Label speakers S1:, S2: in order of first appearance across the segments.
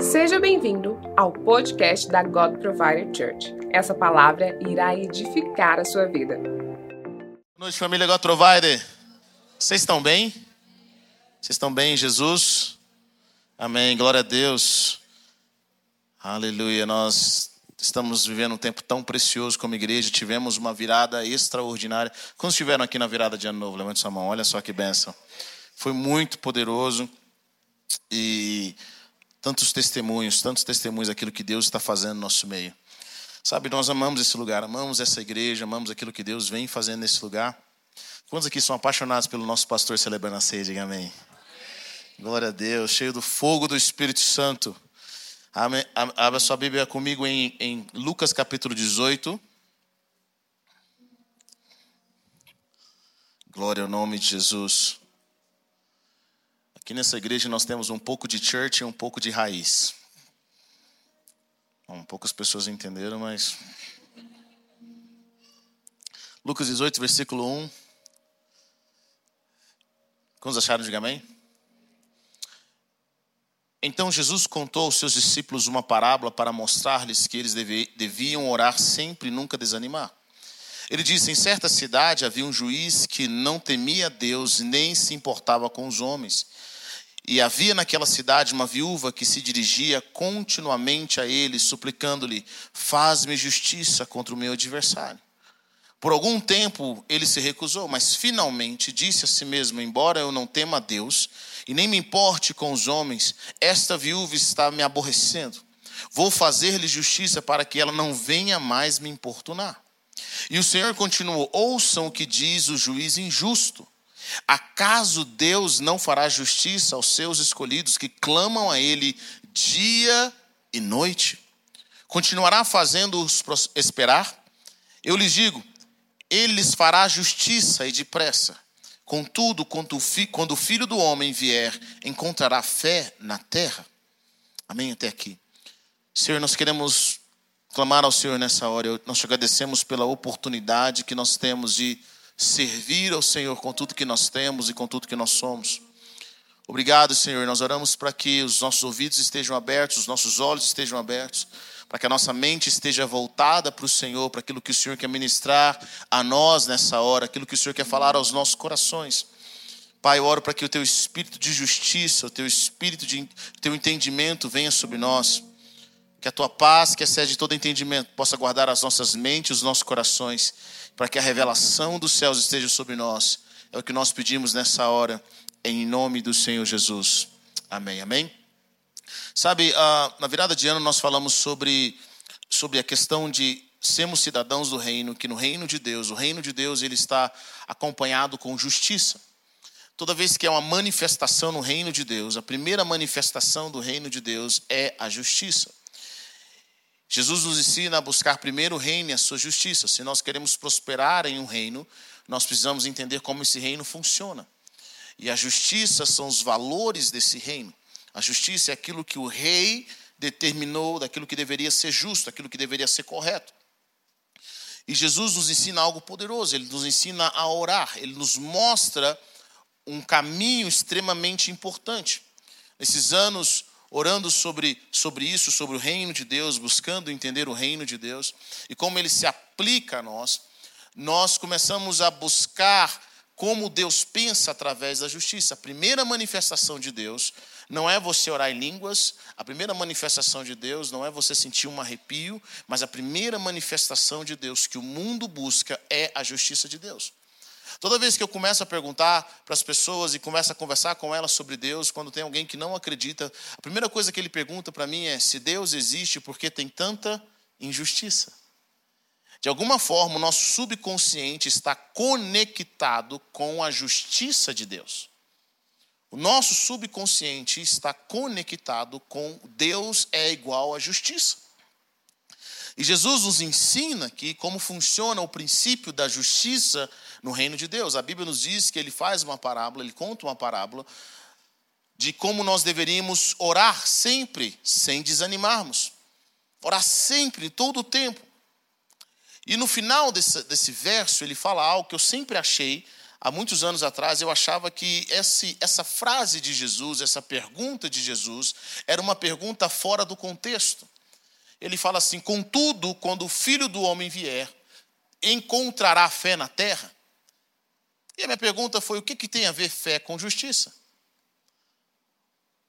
S1: Seja bem-vindo ao podcast da God Provider Church. Essa palavra irá edificar a sua vida.
S2: Boa noite, família God Provider. Vocês estão bem? Vocês estão bem, Jesus? Amém. Glória a Deus. Aleluia. Nós estamos vivendo um tempo tão precioso como igreja. Tivemos uma virada extraordinária. Quantos estiveram aqui na virada de ano novo? Levante sua mão. Olha só que bênção. Foi muito poderoso. E tantos testemunhos, tantos testemunhos daquilo que Deus está fazendo no nosso meio. Sabe, nós amamos esse lugar, amamos essa igreja, amamos aquilo que Deus vem fazendo nesse lugar. Quantos aqui são apaixonados pelo nosso pastor celebrando a ceia? Diga amém. Glória a Deus, cheio do fogo do Espírito Santo. Amém. Abra sua Bíblia comigo em, em Lucas capítulo 18. Glória ao nome de Jesus. Aqui nessa igreja nós temos um pouco de church e um pouco de raiz. Bom, poucas pessoas entenderam, mas. Lucas 18, versículo 1. Quantos acharam? Diga amém. Então Jesus contou aos seus discípulos uma parábola para mostrar-lhes que eles deviam orar sempre e nunca desanimar. Ele disse: Em certa cidade havia um juiz que não temia Deus nem se importava com os homens. E havia naquela cidade uma viúva que se dirigia continuamente a ele, suplicando-lhe: Faz-me justiça contra o meu adversário. Por algum tempo ele se recusou, mas finalmente disse a si mesmo: Embora eu não tema a Deus e nem me importe com os homens, esta viúva está me aborrecendo. Vou fazer-lhe justiça para que ela não venha mais me importunar. E o Senhor continuou: Ouçam o que diz o juiz injusto. Acaso Deus não fará justiça aos seus escolhidos que clamam a Ele dia e noite? Continuará fazendo-os esperar? Eu lhes digo: Ele lhes fará justiça e depressa. Contudo, quando o filho do homem vier, encontrará fé na terra? Amém? Até aqui. Senhor, nós queremos clamar ao Senhor nessa hora. Nós te agradecemos pela oportunidade que nós temos de servir ao Senhor com tudo que nós temos e com tudo que nós somos. Obrigado, Senhor. Nós oramos para que os nossos ouvidos estejam abertos, os nossos olhos estejam abertos, para que a nossa mente esteja voltada para o Senhor, para aquilo que o Senhor quer ministrar a nós nessa hora, aquilo que o Senhor quer falar aos nossos corações. Pai, eu oro para que o teu espírito de justiça, o teu espírito de teu entendimento venha sobre nós. Que a tua paz, que excede todo entendimento, possa guardar as nossas mentes, os nossos corações para que a revelação dos céus esteja sobre nós. É o que nós pedimos nessa hora, em nome do Senhor Jesus. Amém, amém. Sabe, na virada de ano nós falamos sobre, sobre a questão de sermos cidadãos do reino, que no reino de Deus, o reino de Deus ele está acompanhado com justiça. Toda vez que é uma manifestação no reino de Deus, a primeira manifestação do reino de Deus é a justiça. Jesus nos ensina a buscar primeiro o reino e a sua justiça. Se nós queremos prosperar em um reino, nós precisamos entender como esse reino funciona. E a justiça são os valores desse reino. A justiça é aquilo que o rei determinou, daquilo que deveria ser justo, aquilo que deveria ser correto. E Jesus nos ensina algo poderoso, ele nos ensina a orar, ele nos mostra um caminho extremamente importante. Nesses anos orando sobre, sobre isso, sobre o reino de Deus, buscando entender o reino de Deus e como ele se aplica a nós, nós começamos a buscar como Deus pensa através da justiça. A primeira manifestação de Deus não é você orar em línguas, a primeira manifestação de Deus não é você sentir um arrepio, mas a primeira manifestação de Deus que o mundo busca é a justiça de Deus. Toda vez que eu começo a perguntar para as pessoas e começo a conversar com elas sobre Deus, quando tem alguém que não acredita, a primeira coisa que ele pergunta para mim é: se Deus existe, por que tem tanta injustiça? De alguma forma, o nosso subconsciente está conectado com a justiça de Deus. O nosso subconsciente está conectado com Deus é igual à justiça. E Jesus nos ensina aqui como funciona o princípio da justiça no reino de Deus. A Bíblia nos diz que ele faz uma parábola, ele conta uma parábola de como nós deveríamos orar sempre sem desanimarmos. Orar sempre, todo o tempo. E no final desse, desse verso, ele fala algo que eu sempre achei há muitos anos atrás, eu achava que esse, essa frase de Jesus, essa pergunta de Jesus, era uma pergunta fora do contexto. Ele fala assim: Contudo, quando o filho do homem vier, encontrará fé na terra? E a minha pergunta foi: o que, que tem a ver fé com justiça?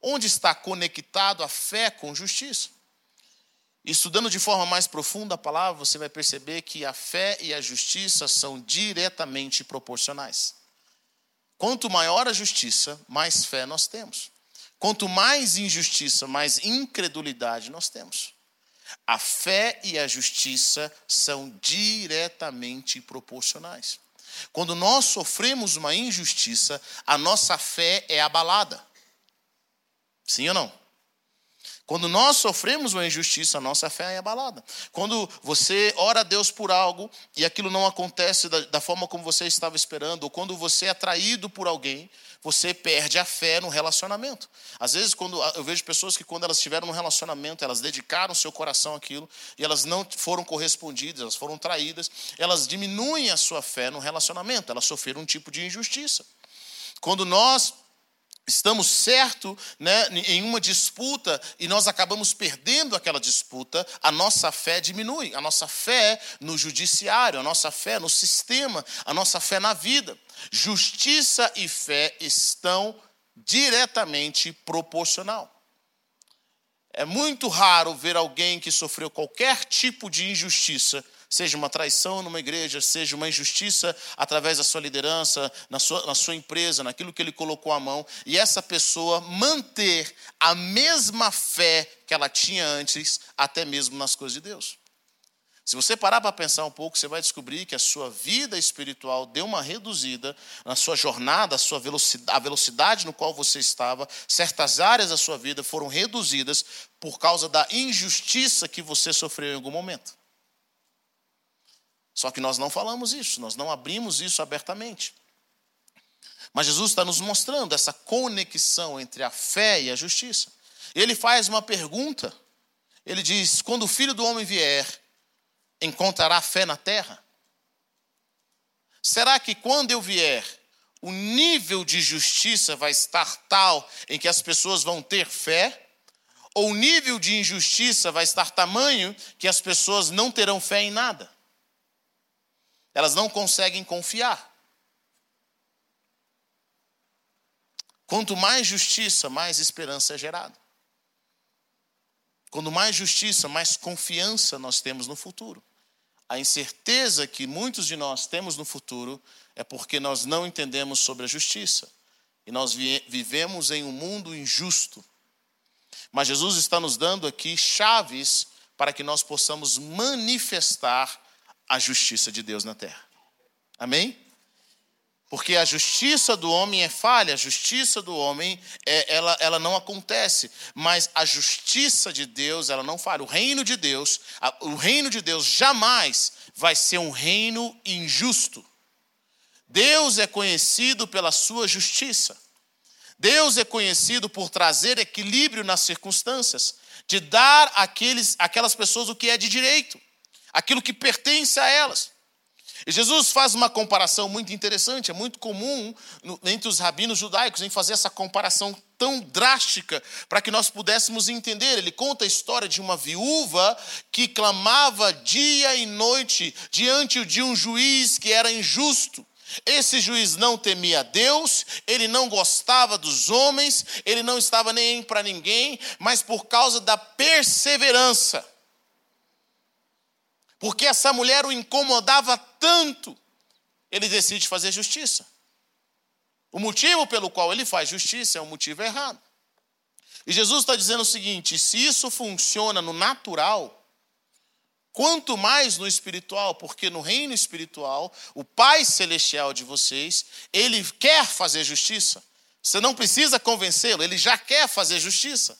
S2: Onde está conectado a fé com justiça? Estudando de forma mais profunda a palavra, você vai perceber que a fé e a justiça são diretamente proporcionais. Quanto maior a justiça, mais fé nós temos. Quanto mais injustiça, mais incredulidade nós temos. A fé e a justiça são diretamente proporcionais. Quando nós sofremos uma injustiça, a nossa fé é abalada. Sim ou não? Quando nós sofremos uma injustiça, a nossa fé é abalada. Quando você ora a Deus por algo e aquilo não acontece da, da, forma como você estava esperando, ou quando você é traído por alguém, você perde a fé no relacionamento. Às vezes, quando eu vejo pessoas que, quando elas estiveram num relacionamento, elas dedicaram seu coração àquilo e elas não foram correspondidas, elas foram traídas, elas diminuem a sua fé no relacionamento, elas sofreram um tipo de injustiça. Quando nós estamos certo né, em uma disputa e nós acabamos perdendo aquela disputa, a nossa fé diminui, a nossa fé no judiciário, a nossa fé no sistema, a nossa fé na vida. Justiça e fé estão diretamente proporcional. É muito raro ver alguém que sofreu qualquer tipo de injustiça seja uma traição numa igreja, seja uma injustiça através da sua liderança, na sua, na sua empresa, naquilo que ele colocou a mão, e essa pessoa manter a mesma fé que ela tinha antes, até mesmo nas coisas de Deus. Se você parar para pensar um pouco, você vai descobrir que a sua vida espiritual deu uma reduzida na sua jornada, a sua velocidade, a velocidade no qual você estava, certas áreas da sua vida foram reduzidas por causa da injustiça que você sofreu em algum momento. Só que nós não falamos isso, nós não abrimos isso abertamente. Mas Jesus está nos mostrando essa conexão entre a fé e a justiça. Ele faz uma pergunta. Ele diz: Quando o filho do homem vier, encontrará fé na terra? Será que quando eu vier, o nível de justiça vai estar tal em que as pessoas vão ter fé? Ou o nível de injustiça vai estar tamanho que as pessoas não terão fé em nada? Elas não conseguem confiar. Quanto mais justiça, mais esperança é gerada. Quanto mais justiça, mais confiança nós temos no futuro. A incerteza que muitos de nós temos no futuro é porque nós não entendemos sobre a justiça. E nós vivemos em um mundo injusto. Mas Jesus está nos dando aqui chaves para que nós possamos manifestar a justiça de Deus na terra. Amém? Porque a justiça do homem é falha, a justiça do homem é, ela, ela não acontece, mas a justiça de Deus ela não falha. O reino de Deus, a, o reino de Deus jamais vai ser um reino injusto. Deus é conhecido pela sua justiça. Deus é conhecido por trazer equilíbrio nas circunstâncias, de dar àqueles, àquelas pessoas o que é de direito aquilo que pertence a elas. E Jesus faz uma comparação muito interessante, é muito comum entre os rabinos judaicos em fazer essa comparação tão drástica para que nós pudéssemos entender. Ele conta a história de uma viúva que clamava dia e noite diante de um juiz que era injusto. Esse juiz não temia Deus, ele não gostava dos homens, ele não estava nem para ninguém, mas por causa da perseverança porque essa mulher o incomodava tanto, ele decide fazer justiça. O motivo pelo qual ele faz justiça é um motivo errado. E Jesus está dizendo o seguinte: se isso funciona no natural, quanto mais no espiritual, porque no reino espiritual, o Pai Celestial de vocês, ele quer fazer justiça. Você não precisa convencê-lo, ele já quer fazer justiça.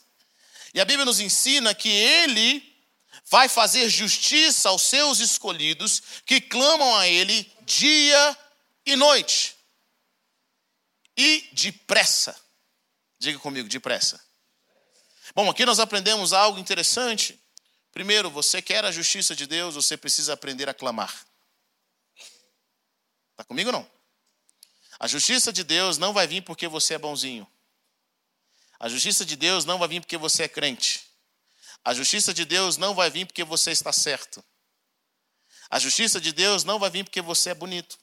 S2: E a Bíblia nos ensina que ele vai fazer justiça aos seus escolhidos que clamam a Ele dia e noite. E depressa. Diga comigo, depressa. Bom, aqui nós aprendemos algo interessante. Primeiro, você quer a justiça de Deus, você precisa aprender a clamar. Está comigo ou não? A justiça de Deus não vai vir porque você é bonzinho. A justiça de Deus não vai vir porque você é crente. A justiça de Deus não vai vir porque você está certo. A justiça de Deus não vai vir porque você é bonito.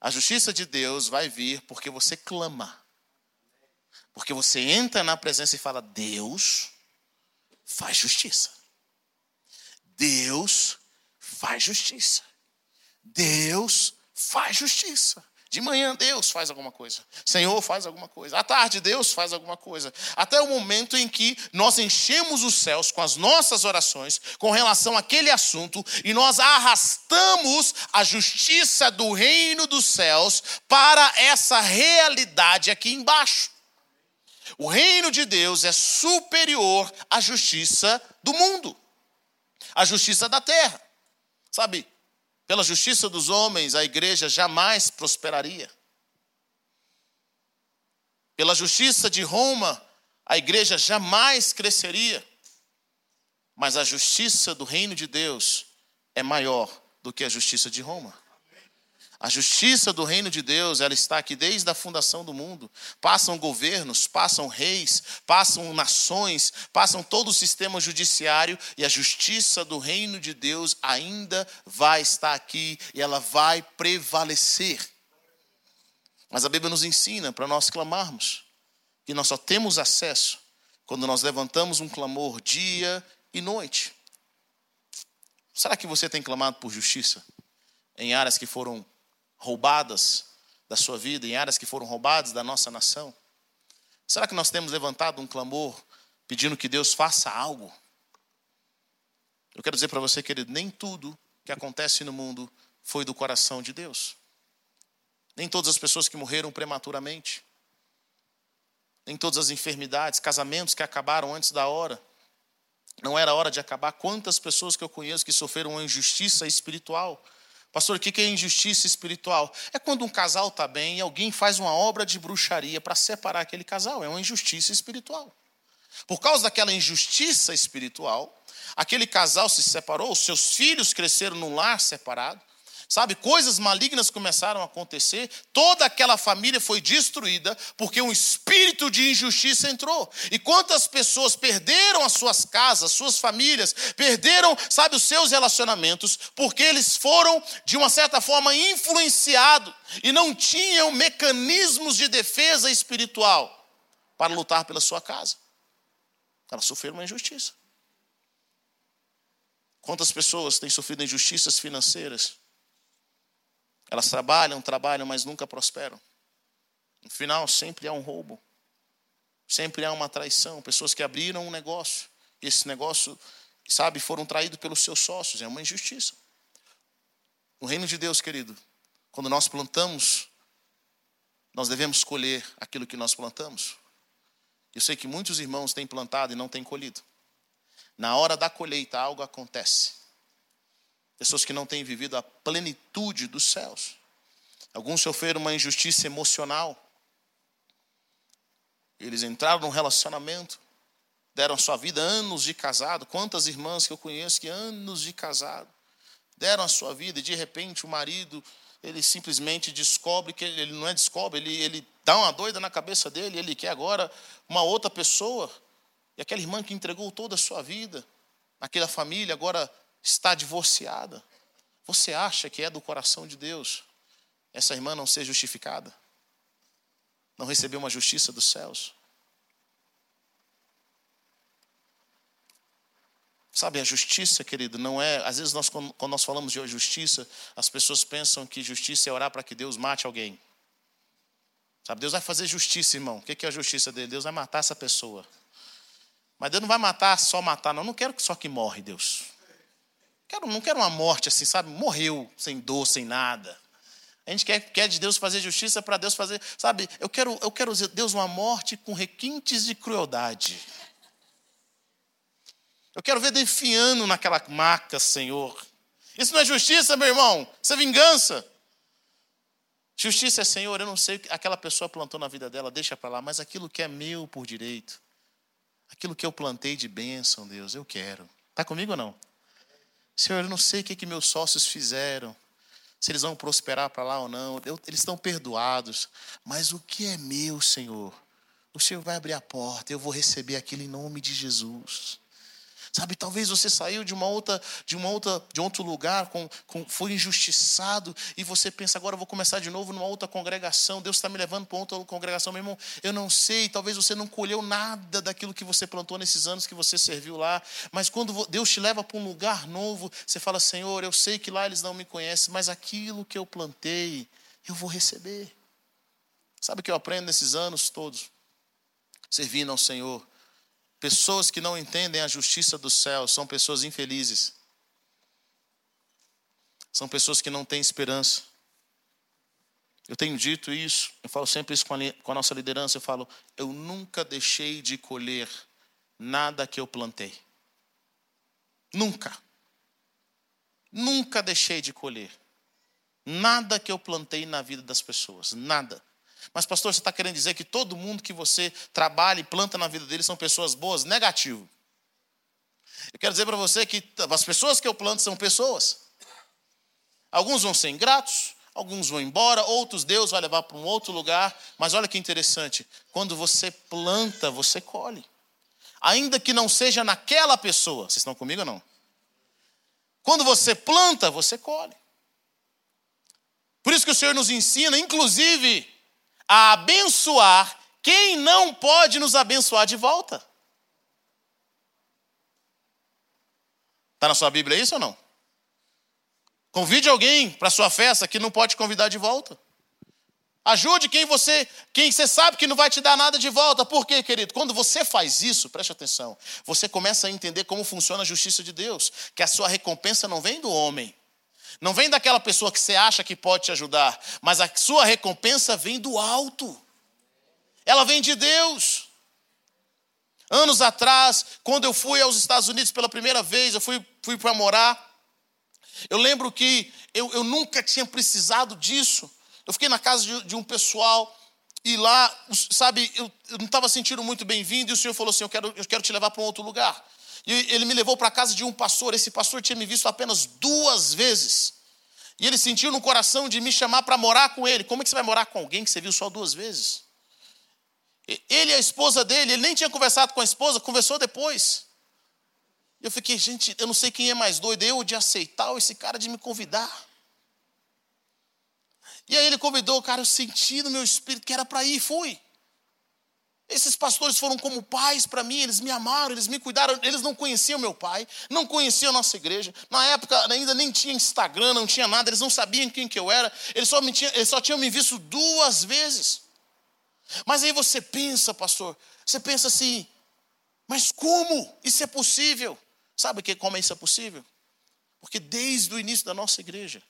S2: A justiça de Deus vai vir porque você clama. Porque você entra na presença e fala: Deus faz justiça. Deus faz justiça. Deus faz justiça. De manhã, Deus faz alguma coisa. Senhor faz alguma coisa. À tarde, Deus faz alguma coisa. Até o momento em que nós enchemos os céus com as nossas orações com relação àquele assunto e nós arrastamos a justiça do reino dos céus para essa realidade aqui embaixo. O reino de Deus é superior à justiça do mundo, à justiça da terra. Sabe, pela justiça dos homens, a igreja jamais prosperaria. Pela justiça de Roma, a igreja jamais cresceria. Mas a justiça do reino de Deus é maior do que a justiça de Roma. A justiça do reino de Deus, ela está aqui desde a fundação do mundo. Passam governos, passam reis, passam nações, passam todo o sistema judiciário e a justiça do reino de Deus ainda vai estar aqui e ela vai prevalecer. Mas a Bíblia nos ensina para nós clamarmos que nós só temos acesso quando nós levantamos um clamor dia e noite. Será que você tem clamado por justiça em áreas que foram roubadas da sua vida, em áreas que foram roubadas da nossa nação? Será que nós temos levantado um clamor pedindo que Deus faça algo? Eu quero dizer para você, querido, nem tudo que acontece no mundo foi do coração de Deus. Nem todas as pessoas que morreram prematuramente, nem todas as enfermidades, casamentos que acabaram antes da hora, não era hora de acabar. Quantas pessoas que eu conheço que sofreram uma injustiça espiritual Pastor, o que é injustiça espiritual? É quando um casal está bem e alguém faz uma obra de bruxaria para separar aquele casal. É uma injustiça espiritual. Por causa daquela injustiça espiritual, aquele casal se separou, seus filhos cresceram num lar separado, Sabe, coisas malignas começaram a acontecer, toda aquela família foi destruída porque um espírito de injustiça entrou. E quantas pessoas perderam as suas casas, suas famílias, perderam, sabe, os seus relacionamentos, porque eles foram, de uma certa forma, influenciados e não tinham mecanismos de defesa espiritual para lutar pela sua casa. Elas sofreram uma injustiça. Quantas pessoas têm sofrido injustiças financeiras? Elas trabalham, trabalham, mas nunca prosperam. No final, sempre há um roubo. Sempre há uma traição. Pessoas que abriram um negócio. E esse negócio, sabe, foram traídos pelos seus sócios. É uma injustiça. No reino de Deus, querido, quando nós plantamos, nós devemos colher aquilo que nós plantamos. Eu sei que muitos irmãos têm plantado e não têm colhido. Na hora da colheita, algo acontece. Pessoas que não têm vivido a plenitude dos céus. Alguns sofreram uma injustiça emocional. Eles entraram num relacionamento, deram sua vida anos de casado. Quantas irmãs que eu conheço que anos de casado deram a sua vida e de repente o marido ele simplesmente descobre que ele não é descobre, ele, ele dá uma doida na cabeça dele, ele quer agora uma outra pessoa. E aquela irmã que entregou toda a sua vida, aquela família, agora está divorciada. Você acha que é do coração de Deus essa irmã não ser justificada? Não recebeu uma justiça dos céus? Sabe, a justiça, querido, não é. Às vezes, nós, quando nós falamos de justiça, as pessoas pensam que justiça é orar para que Deus mate alguém. Sabe, Deus vai fazer justiça, irmão. O que é a justiça dele? Deus vai matar essa pessoa. Mas Deus não vai matar só matar, não. Eu não quero só que morre, Deus. Quero, não quero uma morte assim, sabe? Morreu sem dor, sem nada. A gente quer, quer de Deus fazer justiça para Deus fazer, sabe? Eu quero, eu quero Deus uma morte com requintes de crueldade. Eu quero ver defiando naquela maca, Senhor. Isso não é justiça, meu irmão. Isso é vingança. Justiça é, Senhor, eu não sei o que aquela pessoa plantou na vida dela, deixa para lá, mas aquilo que é meu por direito, aquilo que eu plantei de bênção, Deus, eu quero. Está comigo ou não? Senhor, eu não sei o que, que meus sócios fizeram. se eles vão prosperar para lá ou não. eles estão perdoados. Mas o que é meu, Senhor? O Senhor vai abrir a porta, eu vou receber aquilo em nome de Jesus. Sabe, talvez você saiu de uma outra, de uma outra, de outro lugar, com, com, foi injustiçado, e você pensa, agora eu vou começar de novo numa outra congregação, Deus está me levando para outra congregação, meu irmão, eu não sei, talvez você não colheu nada daquilo que você plantou nesses anos que você serviu lá, mas quando Deus te leva para um lugar novo, você fala, Senhor, eu sei que lá eles não me conhecem, mas aquilo que eu plantei, eu vou receber. Sabe o que eu aprendo nesses anos todos? Servindo ao Senhor Pessoas que não entendem a justiça do céu são pessoas infelizes. São pessoas que não têm esperança. Eu tenho dito isso, eu falo sempre isso com a, com a nossa liderança. Eu falo, eu nunca deixei de colher nada que eu plantei. Nunca. Nunca deixei de colher. Nada que eu plantei na vida das pessoas. Nada. Mas, pastor, você está querendo dizer que todo mundo que você trabalha e planta na vida dele são pessoas boas? Negativo. Eu quero dizer para você que as pessoas que eu planto são pessoas. Alguns vão ser ingratos, alguns vão embora, outros Deus vai levar para um outro lugar. Mas olha que interessante: quando você planta, você colhe. Ainda que não seja naquela pessoa. Vocês estão comigo ou não? Quando você planta, você colhe. Por isso que o Senhor nos ensina, inclusive, a abençoar quem não pode nos abençoar de volta. Está na sua Bíblia isso ou não? Convide alguém para sua festa que não pode convidar de volta. Ajude quem você, quem você sabe que não vai te dar nada de volta. Por quê, querido? Quando você faz isso, preste atenção, você começa a entender como funciona a justiça de Deus, que a sua recompensa não vem do homem, não vem daquela pessoa que você acha que pode te ajudar, mas a sua recompensa vem do alto. Ela vem de Deus. Anos atrás, quando eu fui aos Estados Unidos pela primeira vez, eu fui, fui para morar. Eu lembro que eu, eu nunca tinha precisado disso. Eu fiquei na casa de, de um pessoal e lá, sabe, eu, eu não estava sentindo muito bem-vindo e o Senhor falou assim: eu quero, eu quero te levar para um outro lugar. E ele me levou para a casa de um pastor. Esse pastor tinha me visto apenas duas vezes. E ele sentiu no coração de me chamar para morar com ele. Como é que você vai morar com alguém que você viu só duas vezes? Ele e a esposa dele, ele nem tinha conversado com a esposa, conversou depois. Eu fiquei, gente, eu não sei quem é mais doido, eu de aceitar ou esse cara de me convidar. E aí ele convidou, cara, eu senti no meu espírito que era para ir, fui. Esses pastores foram como pais para mim, eles me amaram, eles me cuidaram, eles não conheciam meu pai, não conheciam a nossa igreja. Na época ainda nem tinha Instagram, não tinha nada, eles não sabiam quem que eu era, eles só, me tinham, eles só tinham me visto duas vezes. Mas aí você pensa, pastor, você pensa assim, mas como isso é possível? Sabe que, como isso é possível? Porque desde o início da nossa igreja,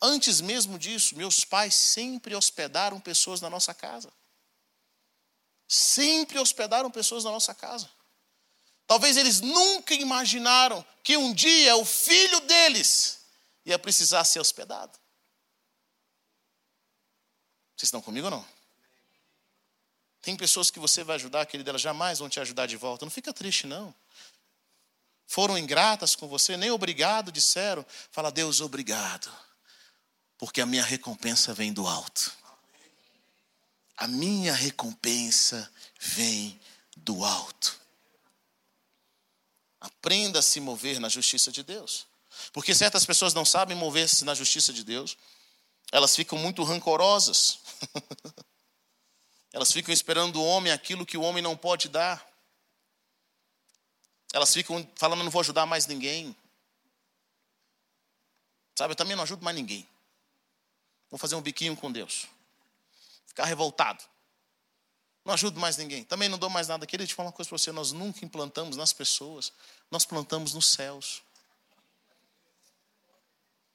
S2: antes mesmo disso, meus pais sempre hospedaram pessoas na nossa casa sempre hospedaram pessoas na nossa casa. Talvez eles nunca imaginaram que um dia o filho deles ia precisar ser hospedado. Vocês estão comigo ou não? Tem pessoas que você vai ajudar, querida, elas jamais vão te ajudar de volta. Não fica triste, não. Foram ingratas com você, nem obrigado disseram. Fala, Deus, obrigado, porque a minha recompensa vem do alto a minha recompensa vem do alto. Aprenda a se mover na justiça de Deus. Porque certas pessoas não sabem mover-se na justiça de Deus, elas ficam muito rancorosas. elas ficam esperando do homem aquilo que o homem não pode dar. Elas ficam falando, não vou ajudar mais ninguém. Sabe, eu também não ajudo mais ninguém. Vou fazer um biquinho com Deus ficar revoltado. Não ajudo mais ninguém. Também não dou mais nada. Queria te falar uma coisa para você: nós nunca implantamos nas pessoas, nós plantamos nos céus.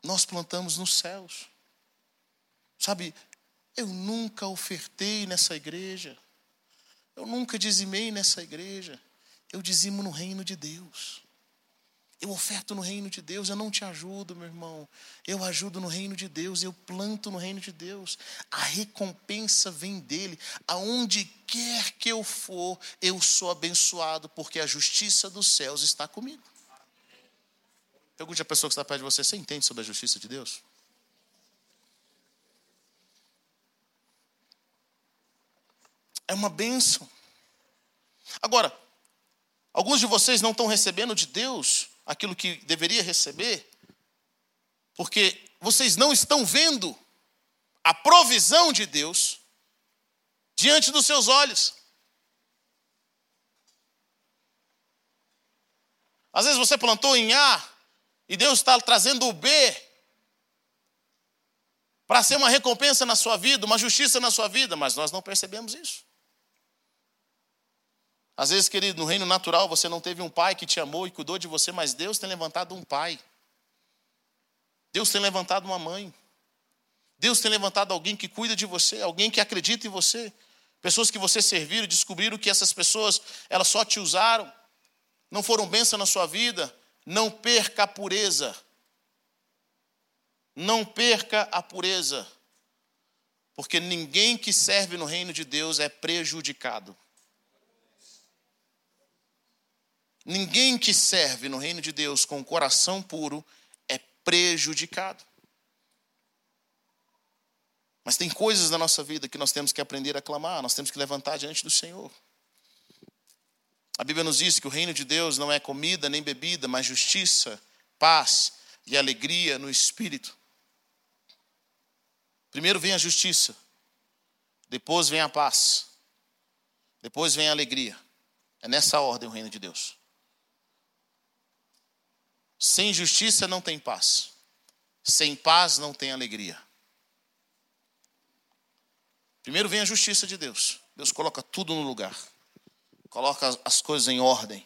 S2: Nós plantamos nos céus. Sabe, eu nunca ofertei nessa igreja, eu nunca dizimei nessa igreja, eu dizimo no reino de Deus. Eu oferto no reino de Deus, eu não te ajudo, meu irmão. Eu ajudo no reino de Deus, eu planto no reino de Deus. A recompensa vem dele. Aonde quer que eu for, eu sou abençoado, porque a justiça dos céus está comigo. Pergunte à pessoa que está perto de você: você entende sobre a justiça de Deus? É uma bênção. Agora, alguns de vocês não estão recebendo de Deus aquilo que deveria receber, porque vocês não estão vendo a provisão de Deus diante dos seus olhos. Às vezes você plantou em A e Deus está trazendo o B para ser uma recompensa na sua vida, uma justiça na sua vida, mas nós não percebemos isso. Às vezes, querido, no reino natural você não teve um pai que te amou e cuidou de você, mas Deus tem levantado um pai. Deus tem levantado uma mãe. Deus tem levantado alguém que cuida de você, alguém que acredita em você. Pessoas que você serviram descobriram que essas pessoas, elas só te usaram, não foram bênção na sua vida. Não perca a pureza. Não perca a pureza. Porque ninguém que serve no reino de Deus é prejudicado. Ninguém que serve no reino de Deus com o coração puro é prejudicado. Mas tem coisas na nossa vida que nós temos que aprender a clamar, nós temos que levantar diante do Senhor. A Bíblia nos diz que o reino de Deus não é comida nem bebida, mas justiça, paz e alegria no espírito. Primeiro vem a justiça, depois vem a paz, depois vem a alegria. É nessa ordem o reino de Deus. Sem justiça não tem paz, sem paz não tem alegria. Primeiro vem a justiça de Deus. Deus coloca tudo no lugar. Coloca as coisas em ordem.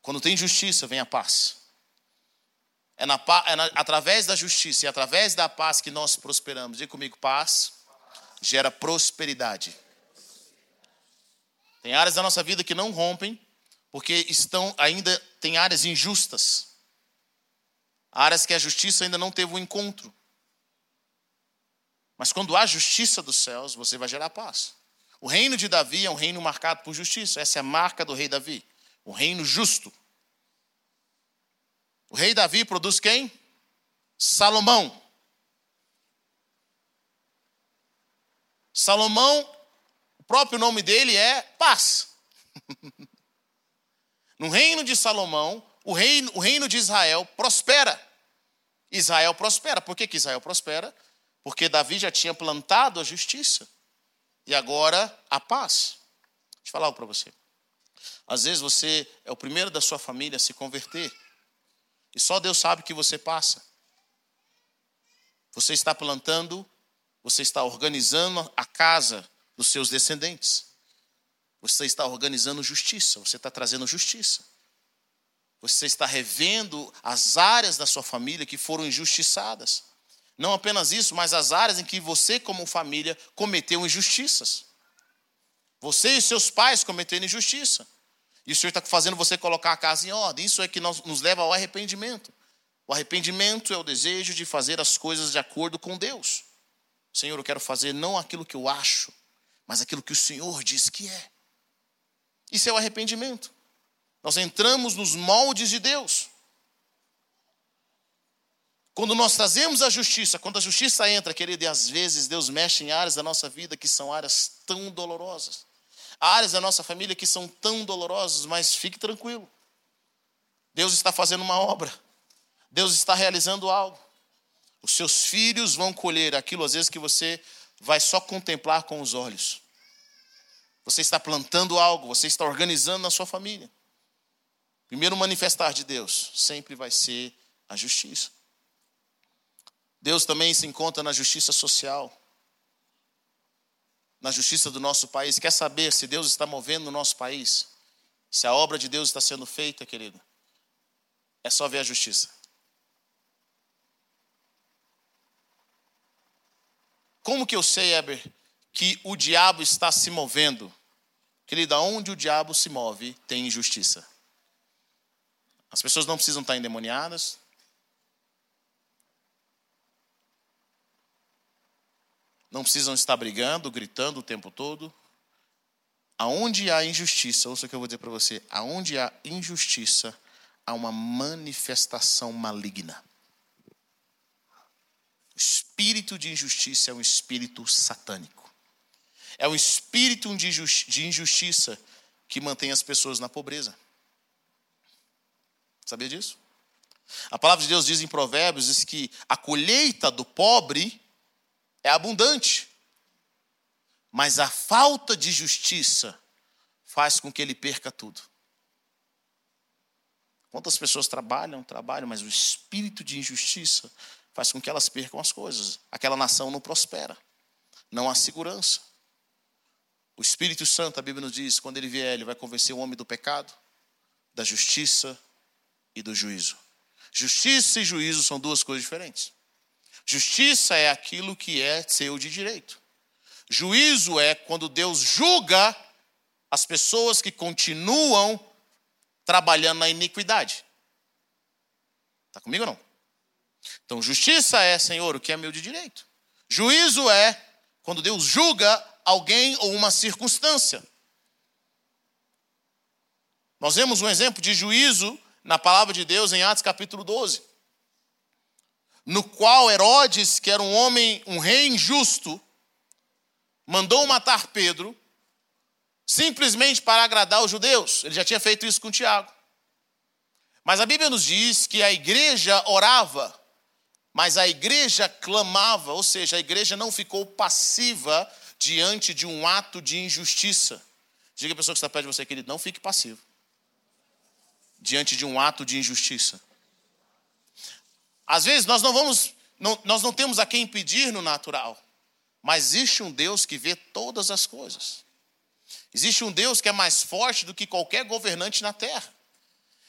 S2: Quando tem justiça, vem a paz. É, na, é na, através da justiça e através da paz que nós prosperamos. Diga comigo, paz gera prosperidade. Tem áreas da nossa vida que não rompem, porque estão ainda tem áreas injustas. Áreas que a justiça ainda não teve um encontro. Mas quando há justiça dos céus, você vai gerar paz. O reino de Davi é um reino marcado por justiça. Essa é a marca do rei Davi. O reino justo. O rei Davi produz quem? Salomão. Salomão, o próprio nome dele é paz. no reino de Salomão, o reino, o reino de Israel prospera. Israel prospera. Por que, que Israel prospera? Porque Davi já tinha plantado a justiça. E agora a paz. Deixa eu falar algo para você. Às vezes você é o primeiro da sua família a se converter. E só Deus sabe o que você passa. Você está plantando, você está organizando a casa dos seus descendentes. Você está organizando justiça, você está trazendo justiça. Você está revendo as áreas da sua família que foram injustiçadas. Não apenas isso, mas as áreas em que você, como família, cometeu injustiças. Você e seus pais cometeram injustiça. E o Senhor está fazendo você colocar a casa em ordem. Isso é que nos leva ao arrependimento. O arrependimento é o desejo de fazer as coisas de acordo com Deus. Senhor, eu quero fazer não aquilo que eu acho, mas aquilo que o Senhor diz que é. Isso é o arrependimento. Nós entramos nos moldes de Deus. Quando nós trazemos a justiça, quando a justiça entra, querido, e às vezes Deus mexe em áreas da nossa vida que são áreas tão dolorosas, áreas da nossa família que são tão dolorosas, mas fique tranquilo. Deus está fazendo uma obra, Deus está realizando algo. Os seus filhos vão colher aquilo, às vezes, que você vai só contemplar com os olhos. Você está plantando algo, você está organizando na sua família. Primeiro manifestar de Deus sempre vai ser a justiça. Deus também se encontra na justiça social, na justiça do nosso país. Quer saber se Deus está movendo no nosso país? Se a obra de Deus está sendo feita, querido? É só ver a justiça. Como que eu sei, Eber, que o diabo está se movendo? Querido, onde o diabo se move, tem injustiça. As pessoas não precisam estar endemoniadas, não precisam estar brigando, gritando o tempo todo. Aonde há injustiça, ouça o que eu vou dizer para você: aonde há injustiça, há uma manifestação maligna. O espírito de injustiça é um espírito satânico. É o espírito de injustiça que mantém as pessoas na pobreza. Sabia disso? A palavra de Deus diz em Provérbios diz que a colheita do pobre é abundante, mas a falta de justiça faz com que ele perca tudo. Quantas pessoas trabalham, trabalham, mas o espírito de injustiça faz com que elas percam as coisas. Aquela nação não prospera, não há segurança. O Espírito Santo, a Bíblia nos diz, quando ele vier, ele vai convencer o homem do pecado, da justiça e do juízo. Justiça e juízo são duas coisas diferentes. Justiça é aquilo que é seu de direito. Juízo é quando Deus julga as pessoas que continuam trabalhando na iniquidade. Está comigo ou não? Então, justiça é, Senhor, o que é meu de direito. Juízo é quando Deus julga alguém ou uma circunstância. Nós vemos um exemplo de juízo na palavra de Deus em Atos capítulo 12, no qual Herodes, que era um homem, um rei injusto, mandou matar Pedro simplesmente para agradar os judeus. Ele já tinha feito isso com Tiago. Mas a Bíblia nos diz que a igreja orava, mas a igreja clamava, ou seja, a igreja não ficou passiva diante de um ato de injustiça. Diga a pessoa que está perto de você, querido, não fique passivo diante de um ato de injustiça. Às vezes nós não vamos, não, nós não temos a quem pedir no natural, mas existe um Deus que vê todas as coisas. Existe um Deus que é mais forte do que qualquer governante na terra.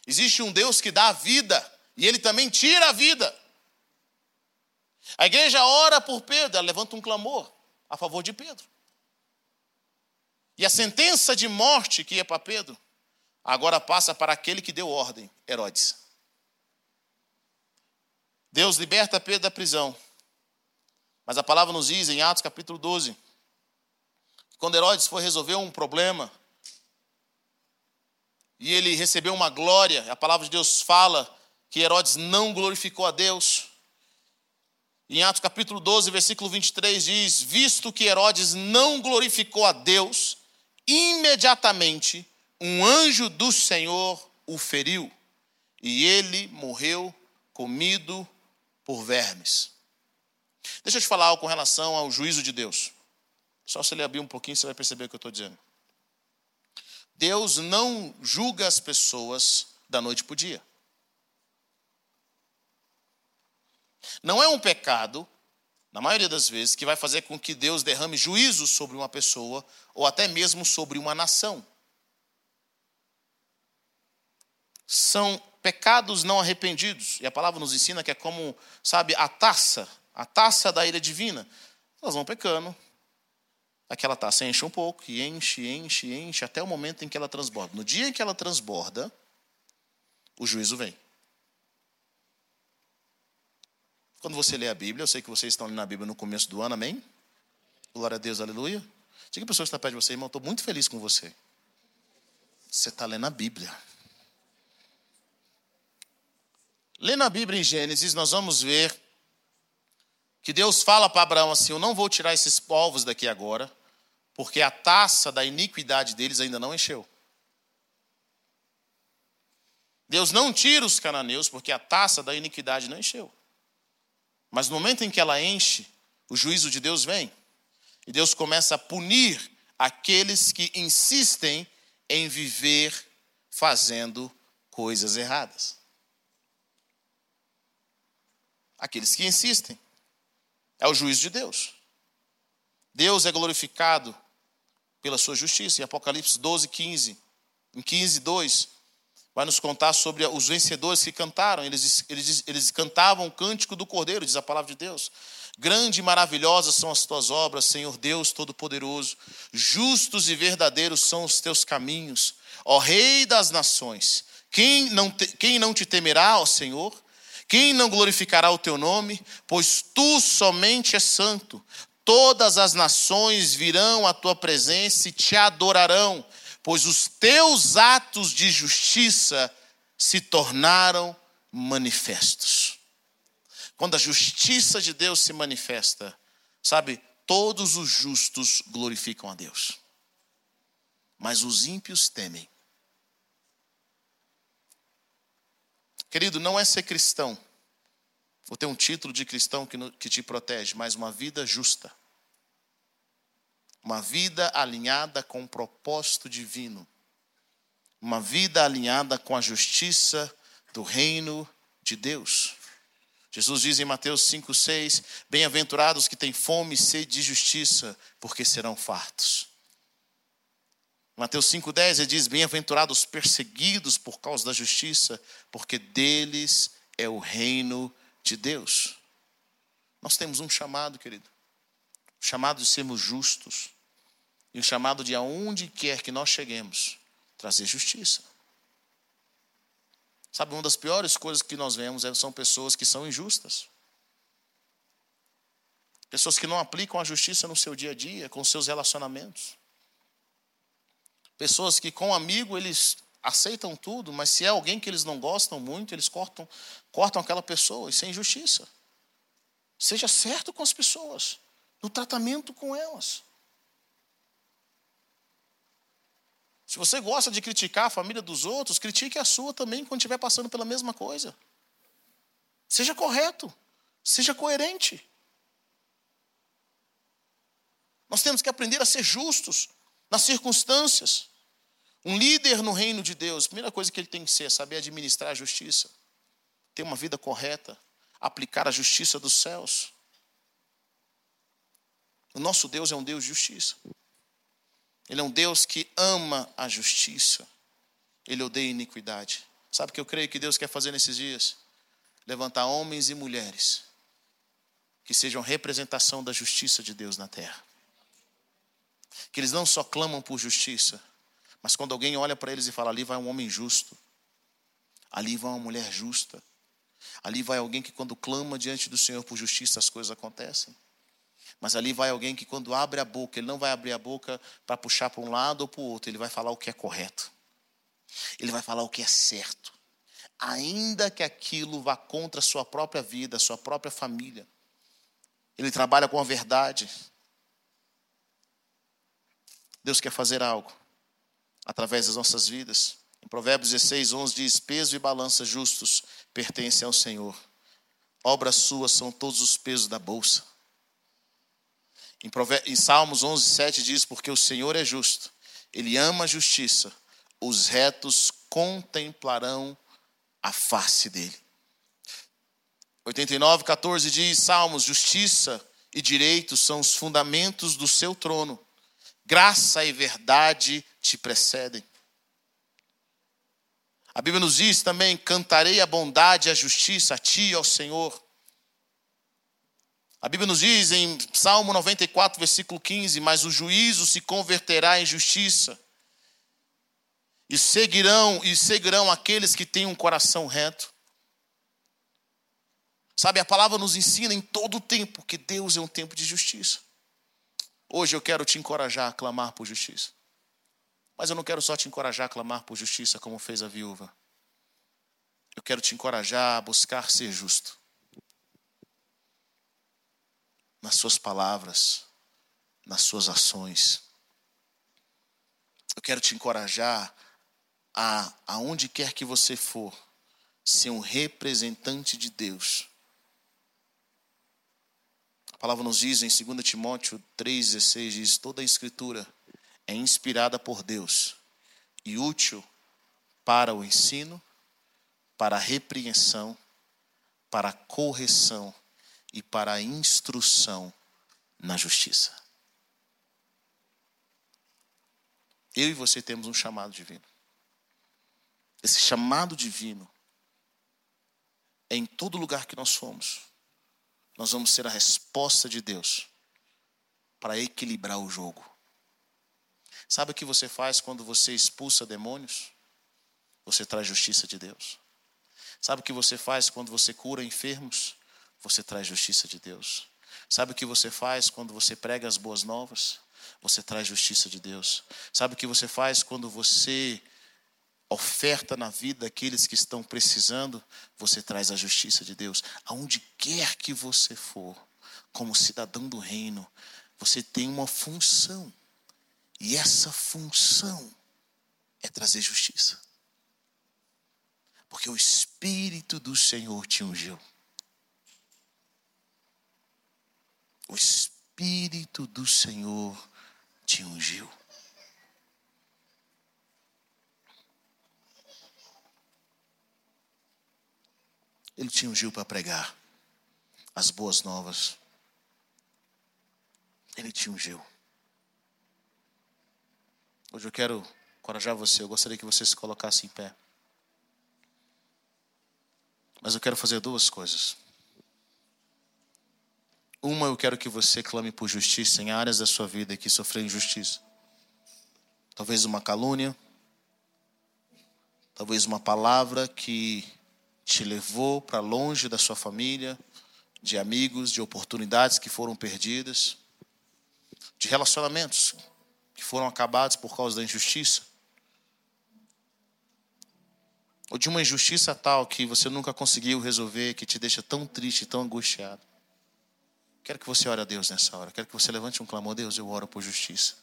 S2: Existe um Deus que dá a vida e ele também tira a vida. A igreja ora por Pedro, ela levanta um clamor a favor de Pedro. E a sentença de morte que ia para Pedro, agora passa para aquele que deu ordem, Herodes. Deus liberta Pedro da prisão. Mas a palavra nos diz em Atos capítulo 12, quando Herodes foi resolver um problema, e ele recebeu uma glória, a palavra de Deus fala que Herodes não glorificou a Deus. Em Atos capítulo 12, versículo 23 diz: Visto que Herodes não glorificou a Deus, imediatamente um anjo do Senhor o feriu, e ele morreu comido por vermes. Deixa eu te falar algo com relação ao juízo de Deus. Só se ele abrir um pouquinho, você vai perceber o que eu estou dizendo. Deus não julga as pessoas da noite para o dia. Não é um pecado, na maioria das vezes, que vai fazer com que Deus derrame juízo sobre uma pessoa ou até mesmo sobre uma nação. São pecados não arrependidos. E a palavra nos ensina que é como, sabe, a taça, a taça da ira divina. Elas vão pecando, aquela taça enche um pouco, e enche, enche, enche, até o momento em que ela transborda. No dia em que ela transborda, o juízo vem. Quando você lê a Bíblia, eu sei que vocês estão lendo a Bíblia no começo do ano, amém? Glória a Deus, aleluia. Diga a pessoa que está perto de você, irmão, estou muito feliz com você. Você está lendo a Bíblia. Lendo a Bíblia em Gênesis, nós vamos ver que Deus fala para Abraão assim: Eu não vou tirar esses povos daqui agora, porque a taça da iniquidade deles ainda não encheu. Deus não tira os cananeus, porque a taça da iniquidade não encheu. Mas no momento em que ela enche, o juízo de Deus vem. E Deus começa a punir aqueles que insistem em viver fazendo coisas erradas. Aqueles que insistem. É o juízo de Deus. Deus é glorificado pela sua justiça. Em Apocalipse 12, 15, em 15, 2, vai nos contar sobre os vencedores que cantaram. Eles, eles, eles cantavam o cântico do Cordeiro, diz a palavra de Deus. Grande e maravilhosas são as tuas obras, Senhor Deus Todo-Poderoso. Justos e verdadeiros são os teus caminhos, ó Rei das nações. Quem não, te, quem não te temerá, ó Senhor? Quem não glorificará o teu nome? Pois tu somente és santo. Todas as nações virão à tua presença e te adorarão, pois os teus atos de justiça se tornaram manifestos. Quando a justiça de Deus se manifesta, sabe, todos os justos glorificam a Deus, mas os ímpios temem. Querido, não é ser cristão, ou ter um título de cristão que, te protege, mas uma vida justa. Uma vida alinhada com o propósito divino. Uma vida alinhada com a justiça do reino de Deus. Jesus diz em Mateus 5,6: Bem-aventurados que têm fome e sede de justiça, porque serão fartos. Mateus 5,10 ele diz: Bem-aventurados perseguidos por causa da justiça, porque deles é o reino de Deus. Nós temos um chamado, querido, chamado de sermos justos, e o chamado de aonde quer que nós cheguemos, trazer justiça. Sabe, uma das piores coisas que nós vemos é, são pessoas que são injustas. Pessoas que não aplicam a justiça no seu dia a dia, com seus relacionamentos. Pessoas que com um amigo eles aceitam tudo, mas se é alguém que eles não gostam muito, eles cortam, cortam aquela pessoa, isso é injustiça. Seja certo com as pessoas, no tratamento com elas. Se você gosta de criticar a família dos outros, critique a sua também quando estiver passando pela mesma coisa. Seja correto, seja coerente. Nós temos que aprender a ser justos nas circunstâncias. Um líder no reino de Deus, a primeira coisa que ele tem que ser é saber administrar a justiça, ter uma vida correta, aplicar a justiça dos céus. O nosso Deus é um Deus de justiça. Ele é um Deus que ama a justiça. Ele odeia a iniquidade. Sabe o que eu creio que Deus quer fazer nesses dias? Levantar homens e mulheres que sejam representação da justiça de Deus na terra. Que eles não só clamam por justiça, mas quando alguém olha para eles e fala: ali vai um homem justo, ali vai uma mulher justa, ali vai alguém que, quando clama diante do Senhor por justiça, as coisas acontecem. Mas ali vai alguém que, quando abre a boca, ele não vai abrir a boca para puxar para um lado ou para o outro, ele vai falar o que é correto, ele vai falar o que é certo, ainda que aquilo vá contra a sua própria vida, a sua própria família. Ele trabalha com a verdade. Deus quer fazer algo através das nossas vidas. Em Provérbios 16, 11 diz: Peso e balança justos pertencem ao Senhor. Obras suas são todos os pesos da bolsa. Em, Salmos 11, 7 diz: Porque o Senhor é justo, Ele ama a justiça, os retos contemplarão a face dele. 89, 14 diz: Salmos, justiça e direito são os fundamentos do seu trono, graça e verdade te precedem. A Bíblia nos diz também: cantarei a bondade e a justiça a ti, ó Senhor. A Bíblia nos diz em Salmo 94, versículo 15: Mas o juízo se converterá em justiça, e seguirão, e seguirão aqueles que têm um coração reto. Sabe, a palavra nos ensina em todo o tempo que Deus é um tempo de justiça. Hoje eu quero te encorajar a clamar por justiça. Mas eu não quero só te encorajar a clamar por justiça como fez a viúva. Eu quero te encorajar a buscar ser justo. Nas suas palavras, nas suas ações. Eu quero te encorajar a, aonde quer que você for, ser um representante de Deus. A palavra nos diz em 2 Timóteo 3,16: diz: toda a escritura é inspirada por Deus e útil para o ensino, para a repreensão, para a correção e para a instrução na justiça. Eu e você temos um chamado divino. Esse chamado divino é em todo lugar que nós fomos. Nós vamos ser a resposta de Deus para equilibrar o jogo. Sabe o que você faz quando você expulsa demônios? Você traz justiça de Deus. Sabe o que você faz quando você cura enfermos? Você traz justiça de Deus. Sabe o que você faz quando você prega as boas novas? Você traz justiça de Deus. Sabe o que você faz quando você oferta na vida daqueles que estão precisando? Você traz a justiça de Deus. Aonde quer que você for, como cidadão do reino, Você tem uma função. E essa função é trazer justiça. Porque o Espírito do Senhor te ungiu. O Espírito do Senhor te ungiu. Ele te ungiu para pregar as boas novas. Ele te ungiu. Hoje eu quero encorajar você, eu gostaria que você se colocasse em pé. Mas eu quero fazer duas coisas. Uma, eu quero que você clame por justiça em áreas da sua vida que sofreu injustiça. Talvez uma calúnia, talvez uma palavra que te levou para longe da sua família, de amigos, de oportunidades que foram perdidas, de relacionamentos que foram acabados por causa da injustiça. Ou de uma injustiça tal que você nunca conseguiu resolver, que te deixa tão triste, tão angustiado. Quero que você ore a Deus nessa hora. Quero que você levante um clamor. Deus, eu oro por justiça.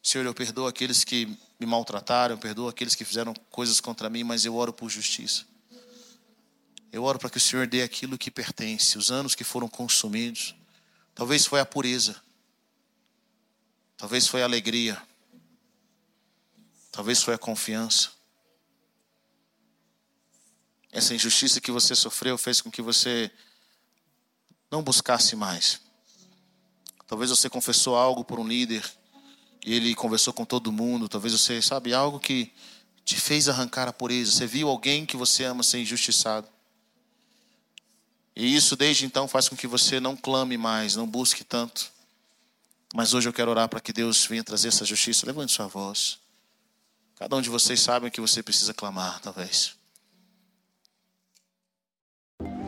S2: Senhor, eu perdoo aqueles que me maltrataram, eu perdoo aqueles que fizeram coisas contra mim, mas eu oro por justiça. Eu oro para que o Senhor dê aquilo que pertence, os anos que foram consumidos. Talvez foi a pureza. Talvez foi a alegria. Talvez foi a confiança. Essa injustiça que você sofreu fez com que você não buscasse mais. Talvez você confessou algo por um líder e ele conversou com todo mundo. Talvez você, sabe, algo que te fez arrancar a pureza. Você viu alguém que você ama ser injustiçado. E isso desde então faz com que você não clame mais, não busque tanto. Mas hoje eu quero orar para que Deus venha trazer essa justiça. Levante sua voz. Cada um de vocês sabe que você precisa clamar, talvez.